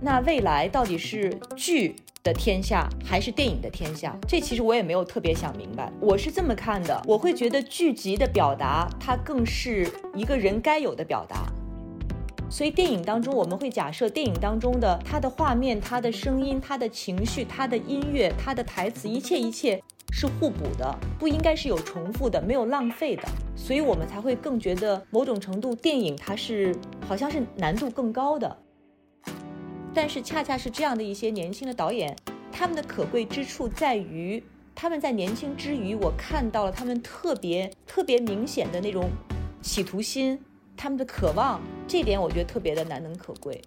那未来到底是剧的天下还是电影的天下？这其实我也没有特别想明白。我是这么看的，我会觉得剧集的表达它更是一个人该有的表达。所以电影当中，我们会假设电影当中的它的画面、它的声音、它的情绪、它的音乐、它的台词，一切一切是互补的，不应该是有重复的，没有浪费的。所以我们才会更觉得某种程度电影它是好像是难度更高的。但是恰恰是这样的一些年轻的导演，他们的可贵之处在于，他们在年轻之余，我看到了他们特别特别明显的那种企图心，他们的渴望，这点我觉得特别的难能可贵。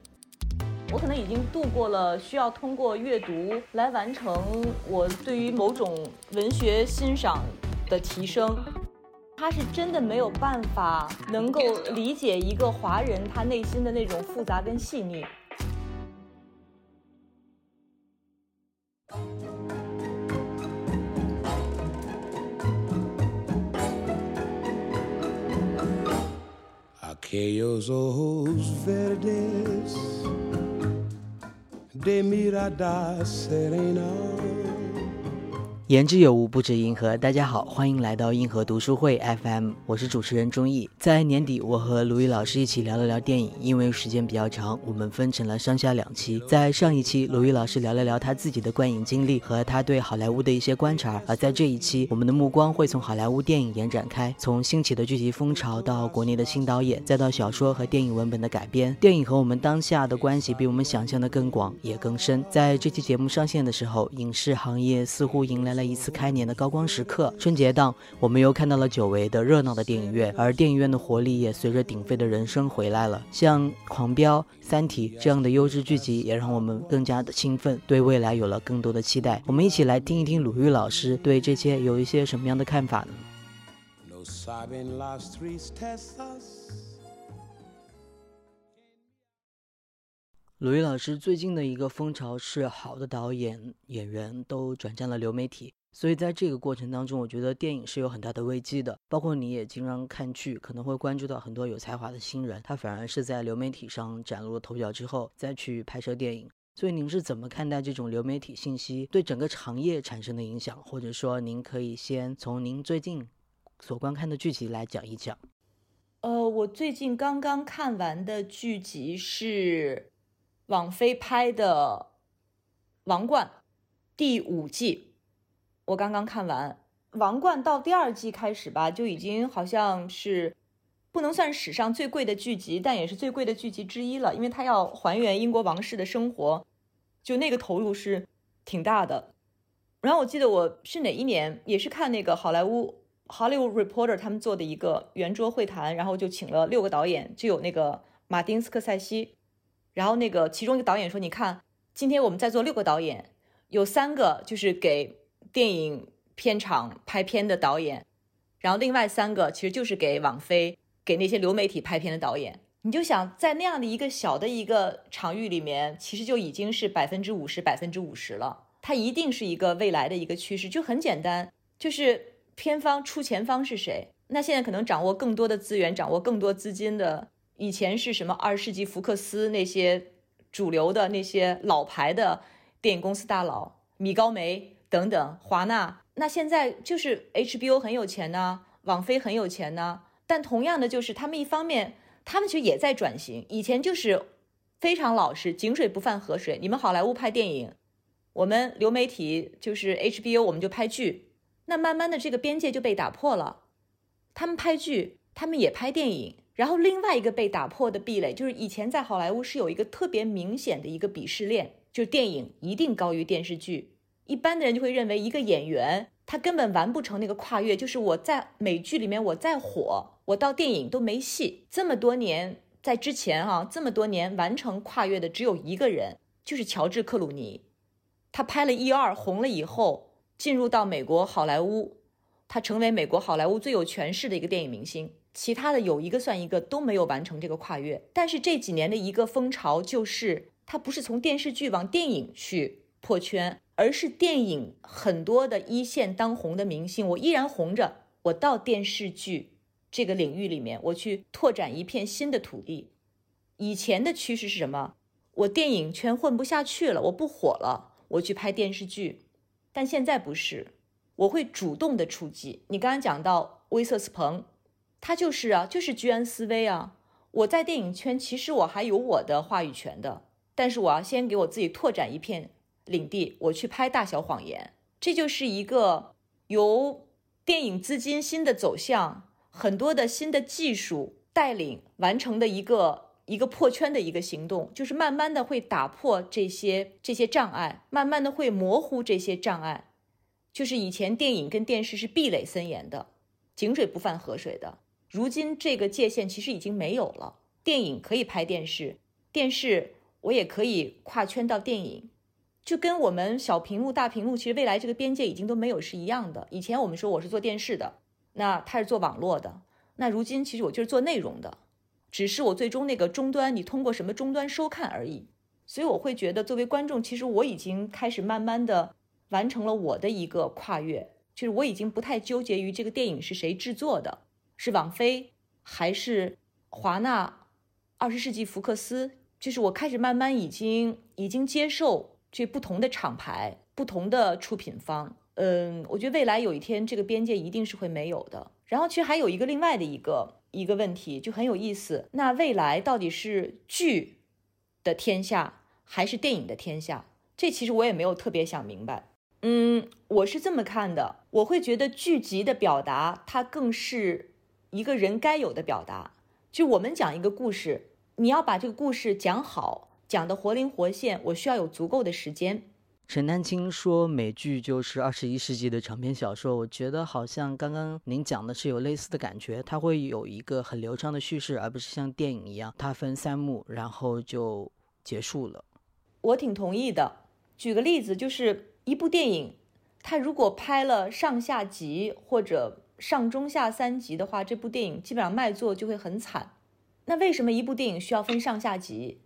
我可能已经度过了需要通过阅读来完成我对于某种文学欣赏的提升，他是真的没有办法能够理解一个华人他内心的那种复杂跟细腻。Aquellos ojos verdes de mirada serena 言之有物，不止银河。大家好，欢迎来到硬核读书会 FM，我是主持人钟毅。在年底，我和卢宇老师一起聊了聊电影，因为时间比较长，我们分成了上下两期。在上一期，卢宇老师聊了聊他自己的观影经历和他对好莱坞的一些观察，而在这一期，我们的目光会从好莱坞电影延展开，从兴起的剧集风潮到国内的新导演，再到小说和电影文本的改编。电影和我们当下的关系比我们想象的更广，也更深。在这期节目上线的时候，影视行业似乎迎来了。一次开年的高光时刻，春节档，我们又看到了久违的热闹的电影院，而电影院的活力也随着鼎沸的人声回来了。像《狂飙》《三体》这样的优质剧集，也让我们更加的兴奋，对未来有了更多的期待。我们一起来听一听鲁豫老师对这些有一些什么样的看法呢？鲁豫老师最近的一个风潮是，好的导演、演员都转战了流媒体，所以在这个过程当中，我觉得电影是有很大的危机的。包括你也经常看剧，可能会关注到很多有才华的新人，他反而是在流媒体上崭露了头角之后，再去拍摄电影。所以您是怎么看待这种流媒体信息对整个行业产生的影响？或者说，您可以先从您最近所观看的剧集来讲一讲。呃，我最近刚刚看完的剧集是。网飞拍的《王冠》第五季，我刚刚看完。《王冠》到第二季开始吧，就已经好像是不能算史上最贵的剧集，但也是最贵的剧集之一了，因为它要还原英国王室的生活，就那个投入是挺大的。然后我记得我是哪一年，也是看那个好莱坞《Hollywood Reporter》他们做的一个圆桌会谈，然后就请了六个导演，就有那个马丁斯科塞西。然后那个其中一个导演说：“你看，今天我们在座六个导演，有三个就是给电影片场拍片的导演，然后另外三个其实就是给网飞、给那些流媒体拍片的导演。你就想在那样的一个小的一个场域里面，其实就已经是百分之五十、百分之五十了。它一定是一个未来的一个趋势，就很简单，就是片方出钱方是谁？那现在可能掌握更多的资源，掌握更多资金的。”以前是什么二十世纪福克斯那些主流的那些老牌的电影公司大佬，米高梅等等，华纳。那现在就是 HBO 很有钱呢，网飞很有钱呢。但同样的，就是他们一方面，他们其实也在转型。以前就是非常老实，井水不犯河水。你们好莱坞拍电影，我们流媒体就是 HBO，我们就拍剧。那慢慢的，这个边界就被打破了。他们拍剧，他们也拍电影。然后另外一个被打破的壁垒，就是以前在好莱坞是有一个特别明显的一个鄙视链，就是电影一定高于电视剧。一般的人就会认为一个演员他根本完不成那个跨越，就是我在美剧里面我再火，我到电影都没戏。这么多年在之前哈，这么多年完成跨越的只有一个人，就是乔治克鲁尼。他拍了一二红了以后，进入到美国好莱坞，他成为美国好莱坞最有权势的一个电影明星。其他的有一个算一个都没有完成这个跨越，但是这几年的一个风潮就是，它不是从电视剧往电影去破圈，而是电影很多的一线当红的明星，我依然红着，我到电视剧这个领域里面，我去拓展一片新的土地。以前的趋势是什么？我电影圈混不下去了，我不火了，我去拍电视剧。但现在不是，我会主动的出击。你刚刚讲到威瑟斯彭，他就是啊，就是居安思危啊。我在电影圈其实我还有我的话语权的，但是我要先给我自己拓展一片领地，我去拍《大小谎言》，这就是一个由电影资金新的走向，很多的新的技术带领完成的一个。一个破圈的一个行动，就是慢慢的会打破这些这些障碍，慢慢的会模糊这些障碍。就是以前电影跟电视是壁垒森严的，井水不犯河水的。如今这个界限其实已经没有了，电影可以拍电视，电视我也可以跨圈到电影，就跟我们小屏幕大屏幕，其实未来这个边界已经都没有是一样的。以前我们说我是做电视的，那他是做网络的，那如今其实我就是做内容的。只是我最终那个终端，你通过什么终端收看而已，所以我会觉得，作为观众，其实我已经开始慢慢的完成了我的一个跨越，就是我已经不太纠结于这个电影是谁制作的，是网飞还是华纳、二十世纪福克斯，就是我开始慢慢已经已经接受这不同的厂牌、不同的出品方。嗯，我觉得未来有一天这个边界一定是会没有的。然后其实还有一个另外的一个一个问题就很有意思，那未来到底是剧的天下还是电影的天下？这其实我也没有特别想明白。嗯，我是这么看的，我会觉得剧集的表达它更是一个人该有的表达。就我们讲一个故事，你要把这个故事讲好，讲得活灵活现，我需要有足够的时间。陈丹青说：“美剧就是二十一世纪的长篇小说。”我觉得好像刚刚您讲的是有类似的感觉，它会有一个很流畅的叙事，而不是像电影一样，它分三幕，然后就结束了。我挺同意的。举个例子，就是一部电影，它如果拍了上下集或者上中下三集的话，这部电影基本上卖座就会很惨。那为什么一部电影需要分上下集？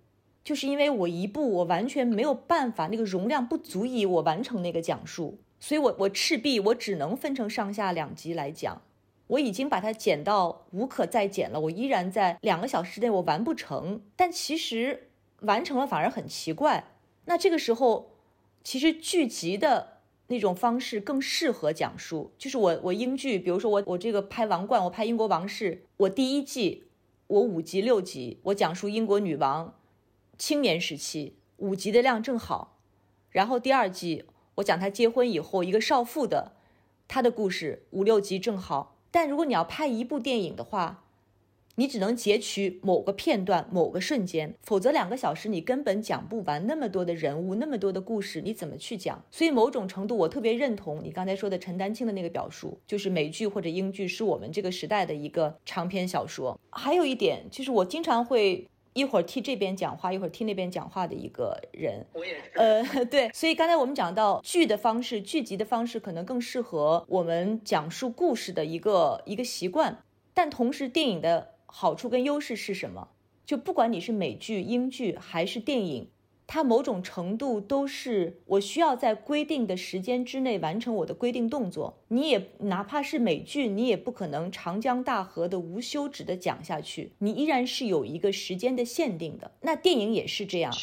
就是因为我一部我完全没有办法，那个容量不足以我完成那个讲述，所以我我赤壁我只能分成上下两集来讲。我已经把它剪到无可再剪了，我依然在两个小时之内我完不成。但其实完成了反而很奇怪。那这个时候，其实剧集的那种方式更适合讲述。就是我我英剧，比如说我我这个拍王冠，我拍英国王室，我第一季我五集六集，我讲述英国女王。青年时期五集的量正好，然后第二季我讲她结婚以后一个少妇的她的故事五六集正好。但如果你要拍一部电影的话，你只能截取某个片段、某个瞬间，否则两个小时你根本讲不完那么多的人物、那么多的故事，你怎么去讲？所以某种程度我特别认同你刚才说的陈丹青的那个表述，就是美剧或者英剧是我们这个时代的一个长篇小说。还有一点就是我经常会。一会儿替这边讲话，一会儿替那边讲话的一个人，我也是。呃，对，所以刚才我们讲到剧的方式，剧集的方式可能更适合我们讲述故事的一个一个习惯，但同时电影的好处跟优势是什么？就不管你是美剧、英剧还是电影。它某种程度都是我需要在规定的时间之内完成我的规定动作。你也哪怕是美剧，你也不可能长江大河的无休止的讲下去，你依然是有一个时间的限定的。那电影也是这样，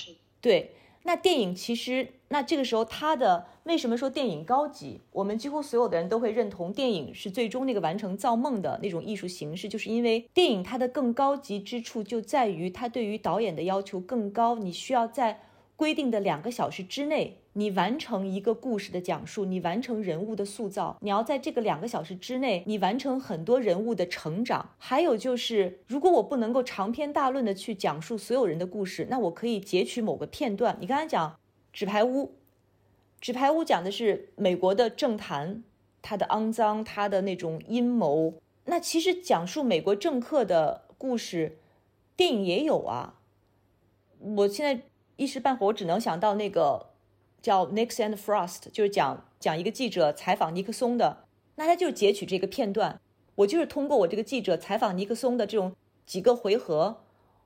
对。那电影其实，那这个时候它的为什么说电影高级？我们几乎所有的人都会认同电影是最终那个完成造梦的那种艺术形式，就是因为电影它的更高级之处就在于它对于导演的要求更高，你需要在。规定的两个小时之内，你完成一个故事的讲述，你完成人物的塑造，你要在这个两个小时之内，你完成很多人物的成长。还有就是，如果我不能够长篇大论的去讲述所有人的故事，那我可以截取某个片段。你刚才讲《纸牌屋》，《纸牌屋》讲的是美国的政坛，它的肮脏，它的那种阴谋。那其实讲述美国政客的故事，电影也有啊。我现在。一时半会儿，我只能想到那个叫《Nixon and Frost》，就是讲讲一个记者采访尼克松的。那他就截取这个片段，我就是通过我这个记者采访尼克松的这种几个回合，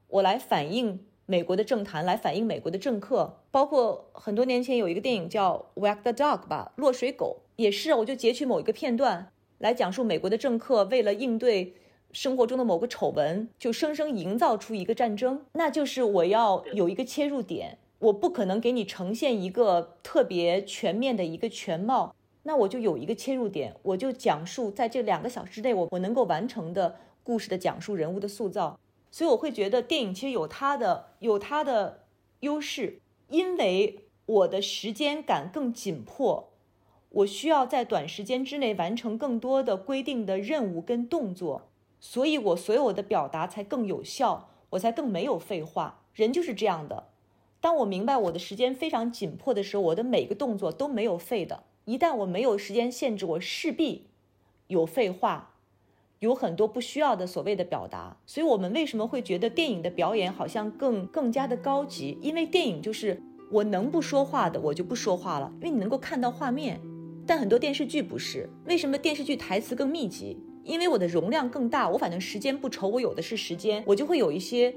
我来反映美国的政坛，来反映美国的政客。包括很多年前有一个电影叫《Wag the Dog》吧，落水狗也是，我就截取某一个片段来讲述美国的政客为了应对。生活中的某个丑闻，就生生营造出一个战争，那就是我要有一个切入点，我不可能给你呈现一个特别全面的一个全貌，那我就有一个切入点，我就讲述在这两个小时内我我能够完成的故事的讲述、人物的塑造，所以我会觉得电影其实有它的有它的优势，因为我的时间感更紧迫。我需要在短时间之内完成更多的规定的任务跟动作，所以我所有的表达才更有效，我才更没有废话。人就是这样的，当我明白我的时间非常紧迫的时候，我的每个动作都没有废的。一旦我没有时间限制，我势必有废话，有很多不需要的所谓的表达。所以，我们为什么会觉得电影的表演好像更更加的高级？因为电影就是我能不说话的，我就不说话了，因为你能够看到画面。但很多电视剧不是，为什么电视剧台词更密集？因为我的容量更大，我反正时间不愁，我有的是时间，我就会有一些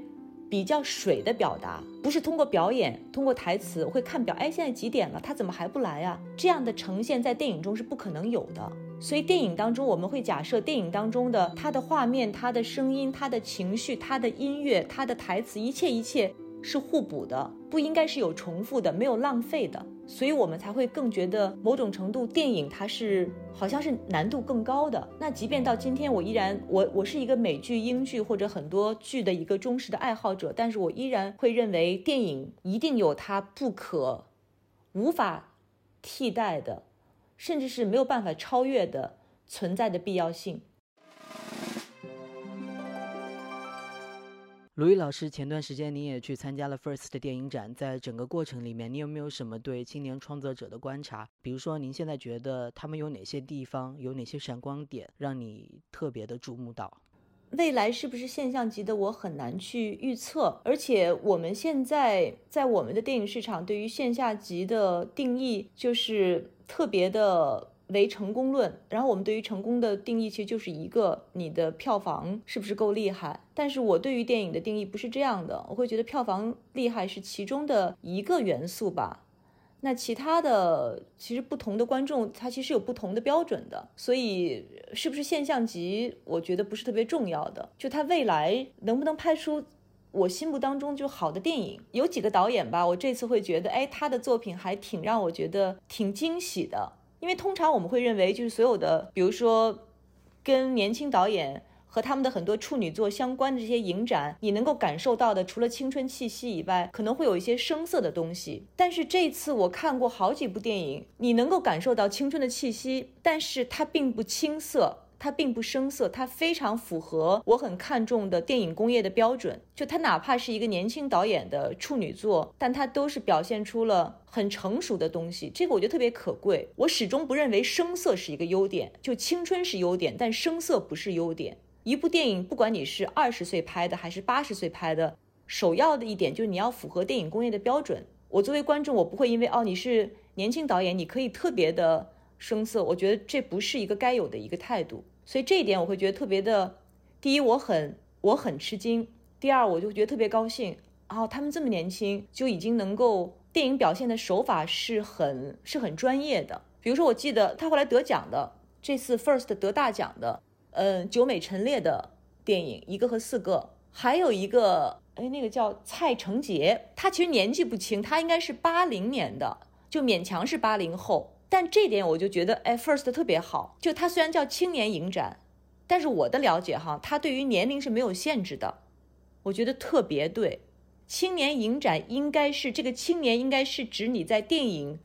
比较水的表达，不是通过表演，通过台词，我会看表，哎，现在几点了？他怎么还不来啊？这样的呈现在电影中是不可能有的。所以电影当中，我们会假设电影当中的他的画面、他的声音、他的情绪、他的音乐、他的台词，一切一切是互补的，不应该是有重复的，没有浪费的。所以我们才会更觉得某种程度电影它是好像是难度更高的。那即便到今天，我依然我我是一个美剧、英剧或者很多剧的一个忠实的爱好者，但是我依然会认为电影一定有它不可、无法替代的，甚至是没有办法超越的存在的必要性。鲁豫老师，前段时间你也去参加了 First 的电影展，在整个过程里面，你有没有什么对青年创作者的观察？比如说，您现在觉得他们有哪些地方，有哪些闪光点，让你特别的注目到？未来是不是现象级的，我很难去预测。而且我们现在在我们的电影市场，对于线下级的定义就是特别的。为成功论，然后我们对于成功的定义其实就是一个你的票房是不是够厉害。但是我对于电影的定义不是这样的，我会觉得票房厉害是其中的一个元素吧。那其他的其实不同的观众他其实有不同的标准的，所以是不是现象级，我觉得不是特别重要的。就他未来能不能拍出我心目当中就好的电影，有几个导演吧，我这次会觉得，哎，他的作品还挺让我觉得挺惊喜的。因为通常我们会认为，就是所有的，比如说，跟年轻导演和他们的很多处女作相关的这些影展，你能够感受到的，除了青春气息以外，可能会有一些生涩的东西。但是这次我看过好几部电影，你能够感受到青春的气息，但是它并不青涩。它并不生涩，它非常符合我很看重的电影工业的标准。就它哪怕是一个年轻导演的处女作，但它都是表现出了很成熟的东西。这个我觉得特别可贵。我始终不认为生涩是一个优点，就青春是优点，但生涩不是优点。一部电影，不管你是二十岁拍的还是八十岁拍的，首要的一点就是你要符合电影工业的标准。我作为观众，我不会因为哦你是年轻导演，你可以特别的。声色，我觉得这不是一个该有的一个态度，所以这一点我会觉得特别的。第一，我很我很吃惊；第二，我就觉得特别高兴。哦，他们这么年轻就已经能够电影表现的手法是很是很专业的。比如说，我记得他后来得奖的这次 First 得大奖的，嗯，九美陈列的电影一个和四个，还有一个哎，那个叫蔡成杰，他其实年纪不轻，他应该是八零年的，就勉强是八零后。但这点我就觉得，哎，First 特别好。就它虽然叫青年影展，但是我的了解哈，它对于年龄是没有限制的。我觉得特别对，青年影展应该是这个青年应该是指你在电影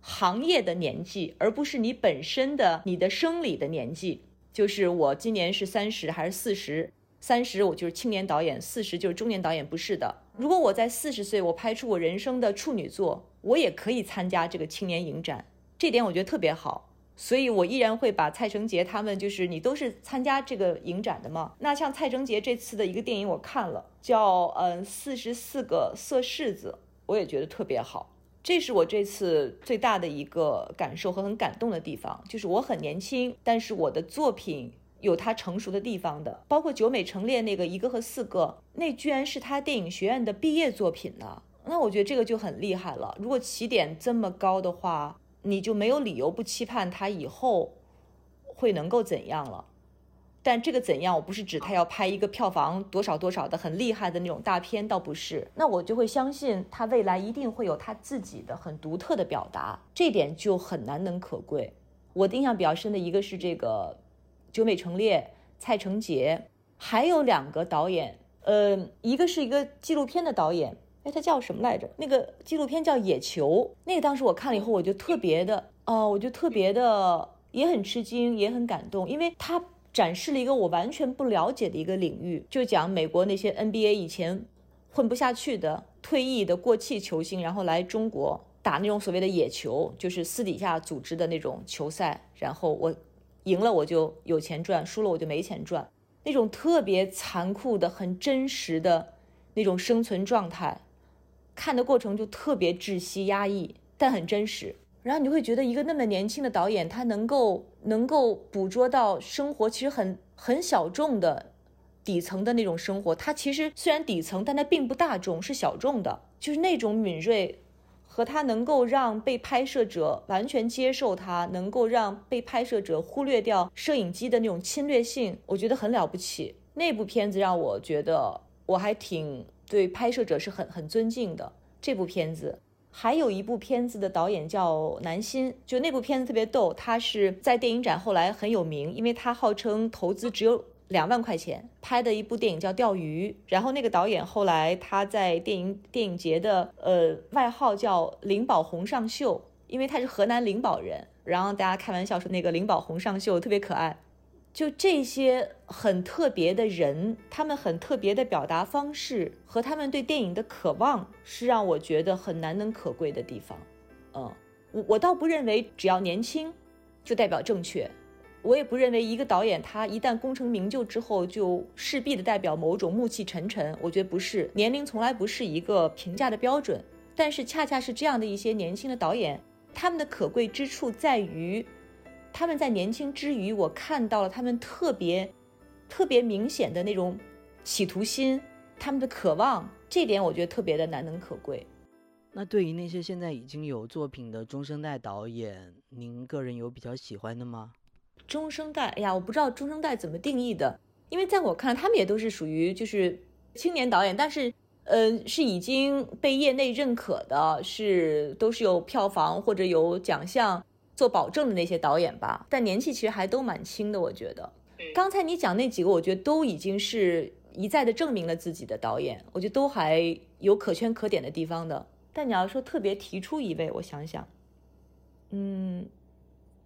行业的年纪，而不是你本身的你的生理的年纪。就是我今年是三十还是四十？三十我就是青年导演，四十就是中年导演，不是的。如果我在四十岁，我拍出我人生的处女作，我也可以参加这个青年影展。这点我觉得特别好，所以我依然会把蔡成杰他们就是你都是参加这个影展的嘛。那像蔡成杰这次的一个电影我看了，叫嗯四十四个色柿子，我也觉得特别好。这是我这次最大的一个感受和很感动的地方，就是我很年轻，但是我的作品有它成熟的地方的。包括九美成列那个一个和四个，那居然是他电影学院的毕业作品呢。那我觉得这个就很厉害了。如果起点这么高的话。你就没有理由不期盼他以后会能够怎样了。但这个怎样，我不是指他要拍一个票房多少多少的很厉害的那种大片，倒不是。那我就会相信他未来一定会有他自己的很独特的表达，这点就很难能可贵。我印象比较深的一个是这个久美成列、蔡成杰，还有两个导演，呃，一个是一个纪录片的导演，哎，他叫什么来着？那个纪录片叫《野球》，那个当时我看了以后，我就特别的，哦，我就特别的也很吃惊，也很感动，因为他。展示了一个我完全不了解的一个领域，就讲美国那些 NBA 以前混不下去的退役的过气球星，然后来中国打那种所谓的野球，就是私底下组织的那种球赛，然后我赢了我就有钱赚，输了我就没钱赚，那种特别残酷的、很真实的那种生存状态，看的过程就特别窒息、压抑，但很真实。然后你会觉得一个那么年轻的导演，他能够能够捕捉到生活其实很很小众的底层的那种生活。他其实虽然底层，但他并不大众，是小众的。就是那种敏锐，和他能够让被拍摄者完全接受他，能够让被拍摄者忽略掉摄影机的那种侵略性，我觉得很了不起。那部片子让我觉得我还挺对拍摄者是很很尊敬的。这部片子。还有一部片子的导演叫南新，就那部片子特别逗，他是在电影展后来很有名，因为他号称投资只有两万块钱拍的一部电影叫《钓鱼》，然后那个导演后来他在电影电影节的呃外号叫灵宝红上秀，因为他是河南灵宝人，然后大家开玩笑说那个灵宝红上秀特别可爱。就这些很特别的人，他们很特别的表达方式和他们对电影的渴望，是让我觉得很难能可贵的地方。嗯，我我倒不认为只要年轻就代表正确，我也不认为一个导演他一旦功成名就之后就势必的代表某种暮气沉沉。我觉得不是，年龄从来不是一个评价的标准。但是恰恰是这样的一些年轻的导演，他们的可贵之处在于。他们在年轻之余，我看到了他们特别、特别明显的那种企图心，他们的渴望，这点我觉得特别的难能可贵。那对于那些现在已经有作品的中生代导演，您个人有比较喜欢的吗？中生代，哎呀，我不知道中生代怎么定义的，因为在我看来，他们也都是属于就是青年导演，但是，呃，是已经被业内认可的，是都是有票房或者有奖项。做保证的那些导演吧，但年纪其实还都蛮轻的，我觉得。刚才你讲那几个，我觉得都已经是一再的证明了自己的导演，我觉得都还有可圈可点的地方的。但你要说特别提出一位，我想想，嗯，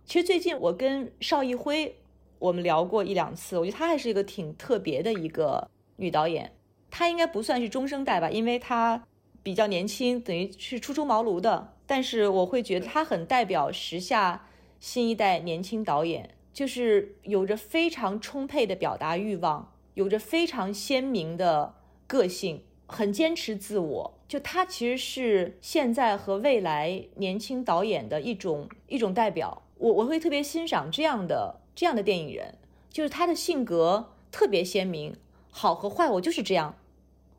其实最近我跟邵艺辉我们聊过一两次，我觉得她还是一个挺特别的一个女导演。她应该不算是中生代吧，因为她比较年轻，等于是初出茅庐的。但是我会觉得他很代表时下新一代年轻导演，就是有着非常充沛的表达欲望，有着非常鲜明的个性，很坚持自我。就他其实是现在和未来年轻导演的一种一种代表。我我会特别欣赏这样的这样的电影人，就是他的性格特别鲜明，好和坏我就是这样，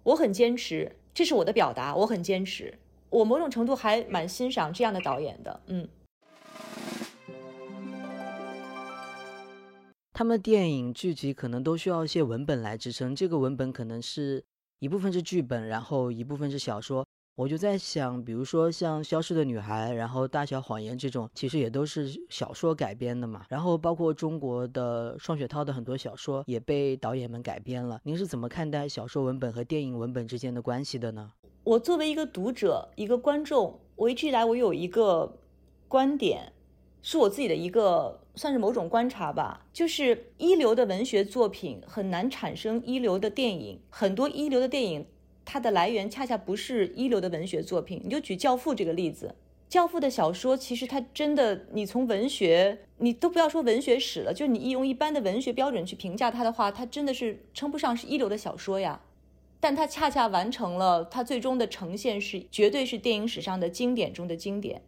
我很坚持，这是我的表达，我很坚持。我某种程度还蛮欣赏这样的导演的，嗯。他们电影剧集可能都需要一些文本来支撑，这个文本可能是一部分是剧本，然后一部分是小说。我就在想，比如说像《消失的女孩》，然后《大小谎言》这种，其实也都是小说改编的嘛。然后包括中国的双雪涛的很多小说也被导演们改编了。您是怎么看待小说文本和电影文本之间的关系的呢？我作为一个读者、一个观众，我一直以来我有一个观点，是我自己的一个算是某种观察吧，就是一流的文学作品很难产生一流的电影，很多一流的电影，它的来源恰恰不是一流的文学作品。你就举《教父》这个例子，《教父》的小说其实它真的，你从文学，你都不要说文学史了，就你用一般的文学标准去评价它的话，它真的是称不上是一流的小说呀。但它恰恰完成了，它最终的呈现是绝对是电影史上的经典中的经典。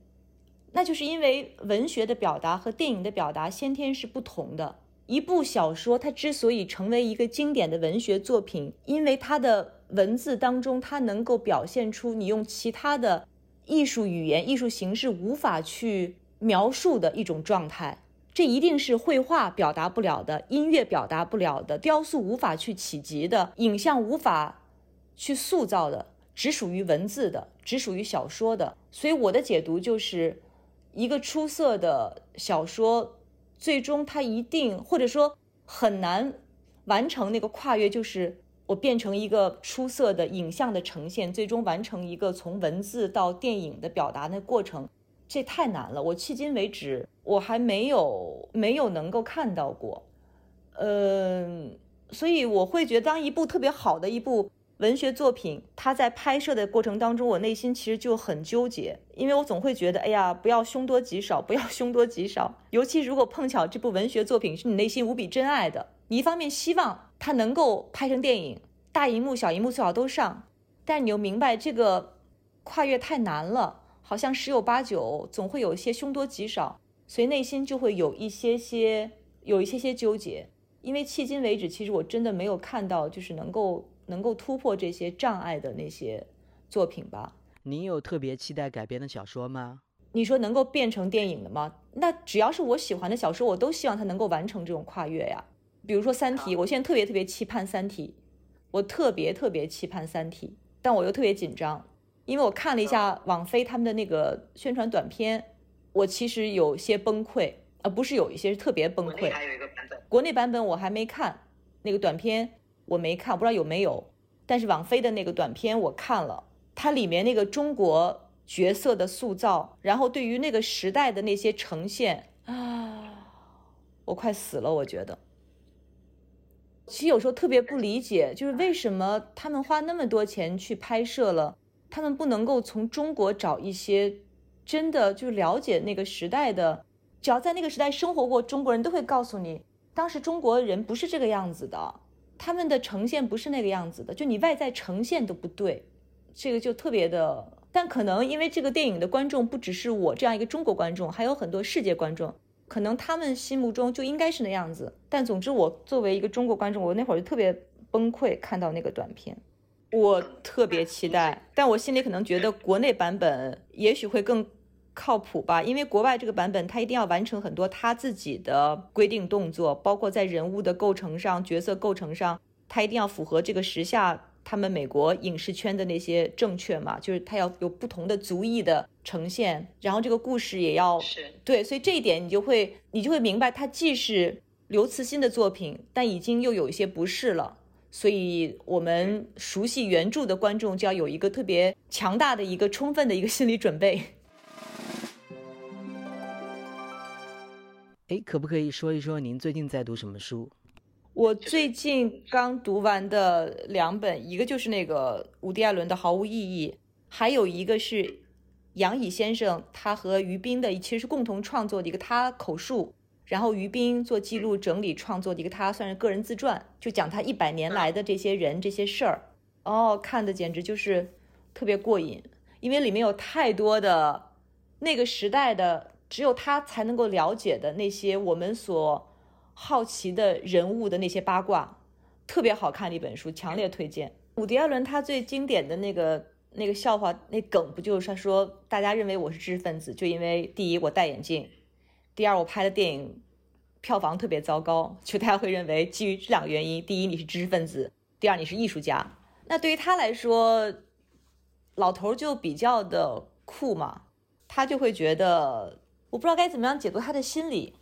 那就是因为文学的表达和电影的表达先天是不同的。一部小说它之所以成为一个经典的文学作品，因为它的文字当中它能够表现出你用其他的艺术语言、艺术形式无法去描述的一种状态。这一定是绘画表达不了的，音乐表达不了的，雕塑无法去企及的，影像无法去塑造的，只属于文字的，只属于小说的。所以我的解读就是，一个出色的小说，最终它一定或者说很难完成那个跨越，就是我变成一个出色的影像的呈现，最终完成一个从文字到电影的表达那过程。这太难了，我迄今为止我还没有没有能够看到过，嗯，所以我会觉得，当一部特别好的一部文学作品，它在拍摄的过程当中，我内心其实就很纠结，因为我总会觉得，哎呀，不要凶多吉少，不要凶多吉少。尤其如果碰巧这部文学作品是你内心无比珍爱的，你一方面希望它能够拍成电影，大荧幕、小荧幕最好都上，但你又明白这个跨越太难了。好像十有八九总会有一些凶多吉少，所以内心就会有一些些有一些些纠结。因为迄今为止，其实我真的没有看到就是能够能够突破这些障碍的那些作品吧。你有特别期待改编的小说吗？你说能够变成电影的吗？那只要是我喜欢的小说，我都希望它能够完成这种跨越呀。比如说《三体》，我现在特别特别期盼《三体》，我特别特别期盼《三体》，但我又特别紧张。因为我看了一下网飞他们的那个宣传短片，我其实有些崩溃，呃，不是有一些是特别崩溃。还有一个版本，国内版本我还没看，那个短片我没看，不知道有没有。但是网飞的那个短片我看了，它里面那个中国角色的塑造，然后对于那个时代的那些呈现啊，我快死了，我觉得。其实有时候特别不理解，就是为什么他们花那么多钱去拍摄了。他们不能够从中国找一些真的就了解那个时代的，只要在那个时代生活过中国人都会告诉你，当时中国人不是这个样子的，他们的呈现不是那个样子的，就你外在呈现都不对，这个就特别的。但可能因为这个电影的观众不只是我这样一个中国观众，还有很多世界观众，可能他们心目中就应该是那样子。但总之，我作为一个中国观众，我那会儿就特别崩溃，看到那个短片。我特别期待，但我心里可能觉得国内版本也许会更靠谱吧，因为国外这个版本他一定要完成很多他自己的规定动作，包括在人物的构成上、角色构成上，他一定要符合这个时下他们美国影视圈的那些正确嘛，就是他要有不同的族裔的呈现，然后这个故事也要对，所以这一点你就会你就会明白，它既是刘慈欣的作品，但已经又有一些不是了。所以，我们熟悉原著的观众就要有一个特别强大的一个充分的一个心理准备。哎，可不可以说一说您最近在读什么书？我最近刚读完的两本，一个就是那个伍迪·艾伦的《毫无意义》，还有一个是杨乙先生他和于斌的，其实是共同创作的一个他口述。然后于斌做记录整理创作的一个，他算是个人自传，就讲他一百年来的这些人这些事儿。哦，看的简直就是特别过瘾，因为里面有太多的那个时代的只有他才能够了解的那些我们所好奇的人物的那些八卦，特别好看的一本书，强烈推荐。伍迪·艾伦他最经典的那个那个笑话那梗不就是说大家认为我是知识分子，就因为第一我戴眼镜。第二，我拍的电影票房特别糟糕，就大家会认为基于这两个原因：第一，你是知识分子；第二，你是艺术家。那对于他来说，老头就比较的酷嘛，他就会觉得，我不知道该怎么样解读他的心理。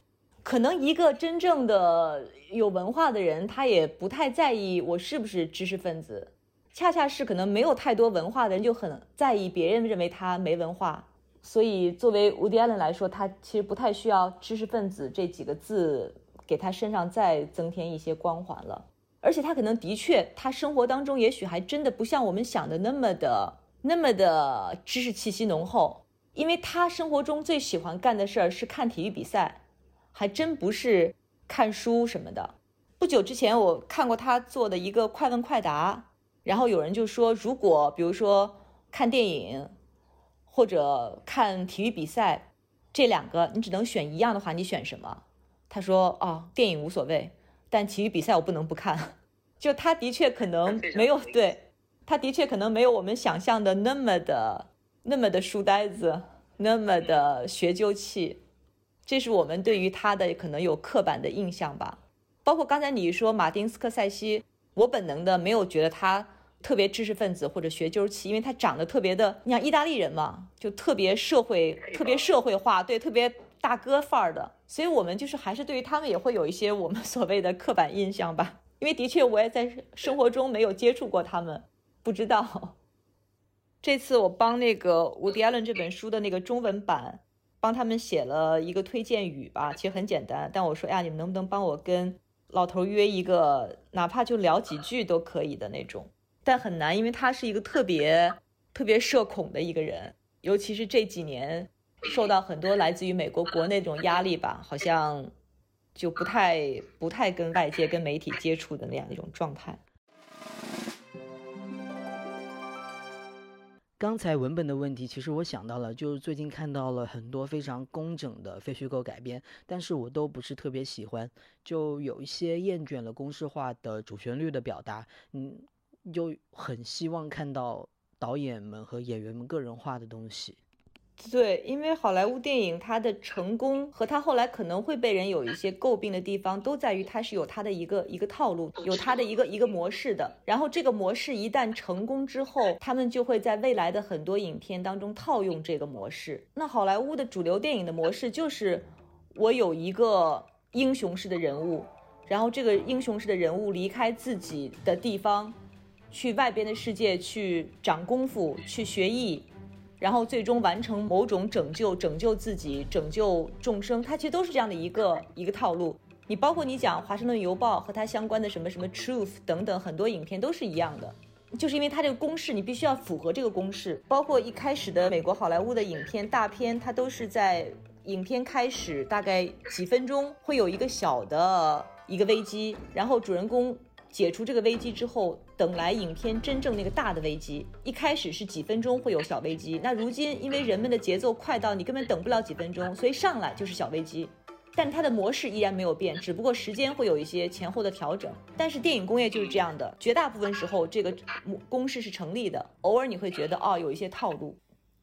可能一个真正的有文化的人，他也不太在意我是不是知识分子，恰恰是可能没有太多文化的人就很在意别人认为他没文化。所以，作为伍迪·艾伦来说，他其实不太需要“知识分子”这几个字给他身上再增添一些光环了。而且，他可能的确，他生活当中也许还真的不像我们想的那么的、那么的知识气息浓厚。因为他生活中最喜欢干的事儿是看体育比赛，还真不是看书什么的。不久之前，我看过他做的一个快问快答，然后有人就说，如果比如说看电影。或者看体育比赛，这两个你只能选一样的话，你选什么？他说：“哦，电影无所谓，但体育比赛我不能不看。”就他的确可能没有对，他的确可能没有我们想象的那么的那么的书呆子，那么的学究气。这是我们对于他的可能有刻板的印象吧。包括刚才你说马丁斯科塞西，我本能的没有觉得他特别知识分子或者学究气，因为他长得特别的，你像意大利人嘛，就特别社会、特别社会化，对，特别大哥范儿的。所以我们就是还是对于他们也会有一些我们 所谓的刻板印象吧。因为的确我也在生活中没有接触过他们，不知道。这次我帮那个《伍迪·艾伦》这本书的那个中文版，帮他们写了一个推荐语吧，其实很简单。但我说，哎呀，你们能不能帮我跟老头约一个，哪怕就聊几句都可以的那种？但很难，因为他是一个特别特别社恐的一个人，尤其是这几年受到很多来自于美国国内这种压力吧，好像就不太不太跟外界、跟媒体接触的那样一种状态。刚才文本的问题，其实我想到了，就是最近看到了很多非常工整的非虚构改编，但是我都不是特别喜欢，就有一些厌倦了公式化的主旋律的表达，嗯，就很希望看到导演们和演员们个人化的东西。对，因为好莱坞电影它的成功和它后来可能会被人有一些诟病的地方，都在于它是有它的一个一个套路，有它的一个一个模式的。然后这个模式一旦成功之后，他们就会在未来的很多影片当中套用这个模式。那好莱坞的主流电影的模式就是，我有一个英雄式的人物，然后这个英雄式的人物离开自己的地方，去外边的世界去长功夫，去学艺。然后最终完成某种拯救，拯救自己，拯救众生，它其实都是这样的一个一个套路。你包括你讲《华盛顿邮报》和它相关的什么什么 Truth 等等很多影片都是一样的，就是因为它这个公式，你必须要符合这个公式。包括一开始的美国好莱坞的影片大片，它都是在影片开始大概几分钟会有一个小的一个危机，然后主人公。解除这个危机之后，等来影片真正那个大的危机。一开始是几分钟会有小危机，那如今因为人们的节奏快到你根本等不了几分钟，所以上来就是小危机。但它的模式依然没有变，只不过时间会有一些前后的调整。但是电影工业就是这样的，绝大部分时候这个公式是成立的。偶尔你会觉得哦有一些套路，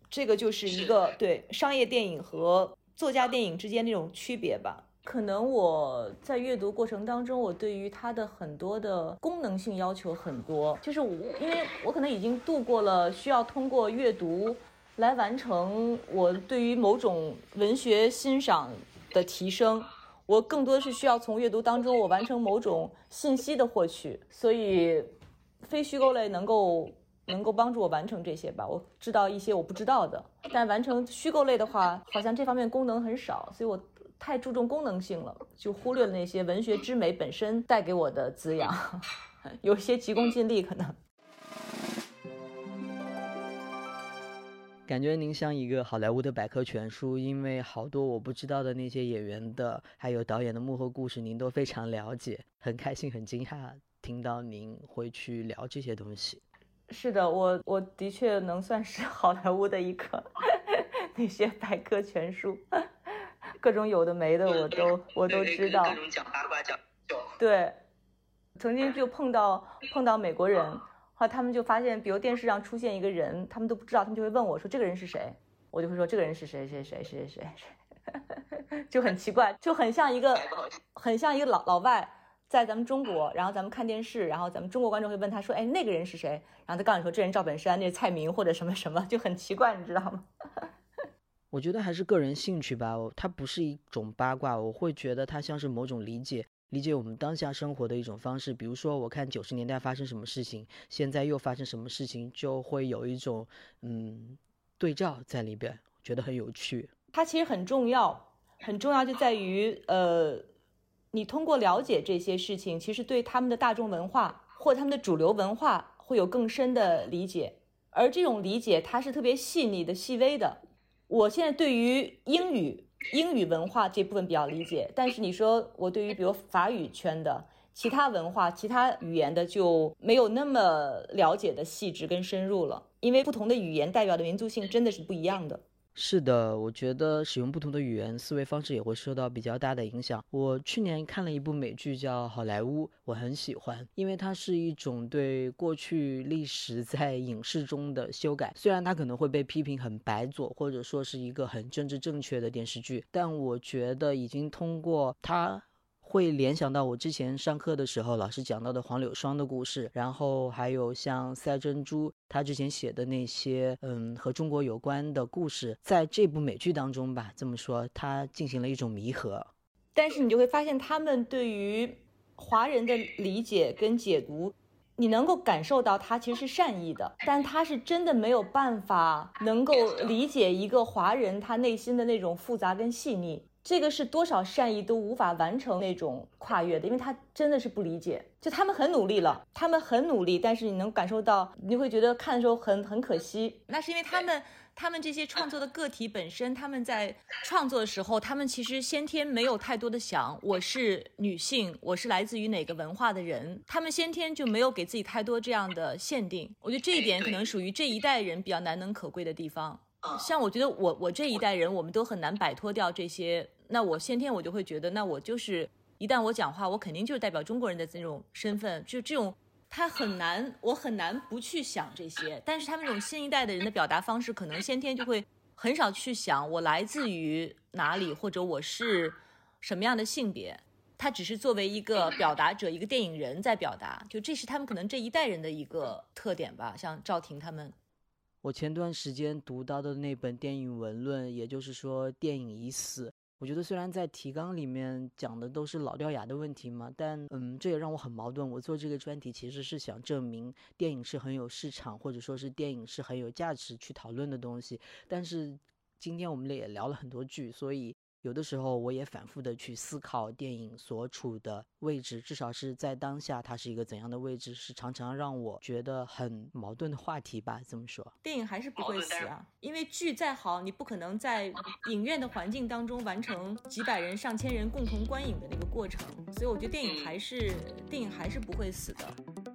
这个就是一个对商业电影和作家电影之间那种区别吧。可能我在阅读过程当中，我对于它的很多的功能性要求很多，就是我因为我可能已经度过了需要通过阅读来完成我对于某种文学欣赏的提升，我更多的是需要从阅读当中我完成某种信息的获取，所以非虚构类能够能够帮助我完成这些吧。我知道一些我不知道的，但完成虚构类的话，好像这方面功能很少，所以我。太注重功能性了，就忽略了那些文学之美本身带给我的滋养，有些急功近利可能。感觉您像一个好莱坞的百科全书，因为好多我不知道的那些演员的，还有导演的幕后故事，您都非常了解。很开心，很惊讶听到您会去聊这些东西。是的，我我的确能算是好莱坞的一个 那些百科全书。各种有的没的我都我都知道。各种讲八卦讲对，曾经就碰到碰到美国人，后来他们就发现，比如电视上出现一个人，他们都不知道，他们就会问我说这个人是谁，我就会说这个人是谁谁谁谁谁谁，就很奇怪，就很像一个很像一个老老外在咱们中国，然后咱们看电视，然后咱们中国观众会问他说，哎，那个人是谁？然后他告诉你说这人赵本山，那是蔡明或者什么什么，就很奇怪，你知道吗？我觉得还是个人兴趣吧，它不是一种八卦，我会觉得它像是某种理解，理解我们当下生活的一种方式。比如说，我看九十年代发生什么事情，现在又发生什么事情，就会有一种嗯对照在里边，觉得很有趣。它其实很重要，很重要就在于呃，你通过了解这些事情，其实对他们的大众文化或他们的主流文化会有更深的理解，而这种理解它是特别细腻的、细微的。我现在对于英语英语文化这部分比较理解，但是你说我对于比如法语圈的其他文化、其他语言的就没有那么了解的细致跟深入了，因为不同的语言代表的民族性真的是不一样的。是的，我觉得使用不同的语言，思维方式也会受到比较大的影响。我去年看了一部美剧叫《好莱坞》，我很喜欢，因为它是一种对过去历史在影视中的修改。虽然它可能会被批评很白左，或者说是一个很政治正确的电视剧，但我觉得已经通过它。会联想到我之前上课的时候老师讲到的黄柳霜的故事，然后还有像赛珍珠他之前写的那些嗯和中国有关的故事，在这部美剧当中吧，这么说他进行了一种弥合。但是你就会发现，他们对于华人的理解跟解读，你能够感受到他其实是善意的，但他是真的没有办法能够理解一个华人他内心的那种复杂跟细腻。这个是多少善意都无法完成那种跨越的，因为他真的是不理解。就他们很努力了，他们很努力，但是你能感受到，你会觉得看的时候很很可惜。那是因为他们，他们这些创作的个体本身，他们在创作的时候，他们其实先天没有太多的想我是女性，我是来自于哪个文化的人，他们先天就没有给自己太多这样的限定。我觉得这一点可能属于这一代人比较难能可贵的地方。像我觉得我我这一代人，我们都很难摆脱掉这些。那我先天我就会觉得，那我就是一旦我讲话，我肯定就是代表中国人的这种身份，就这种他很难，我很难不去想这些。但是他们这种新一代的人的表达方式，可能先天就会很少去想我来自于哪里，或者我是什么样的性别。他只是作为一个表达者，一个电影人在表达，就这是他们可能这一代人的一个特点吧。像赵婷他们。我前段时间读到的那本电影文论，也就是说电影已死。我觉得虽然在提纲里面讲的都是老掉牙的问题嘛，但嗯，这也让我很矛盾。我做这个专题其实是想证明电影是很有市场，或者说是电影是很有价值去讨论的东西。但是今天我们也聊了很多剧，所以。有的时候，我也反复的去思考电影所处的位置，至少是在当下，它是一个怎样的位置，是常常让我觉得很矛盾的话题吧。这么说，电影还是不会死啊，因为剧再好，你不可能在影院的环境当中完成几百人、上千人共同观影的那个过程，所以我觉得电影还是电影还是不会死的。